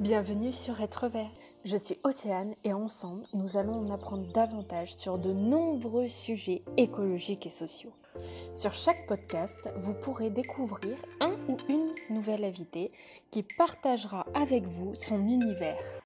Bienvenue sur Être Vert. Je suis Océane et ensemble, nous allons en apprendre davantage sur de nombreux sujets écologiques et sociaux. Sur chaque podcast, vous pourrez découvrir un ou une nouvelle invitée qui partagera avec vous son univers.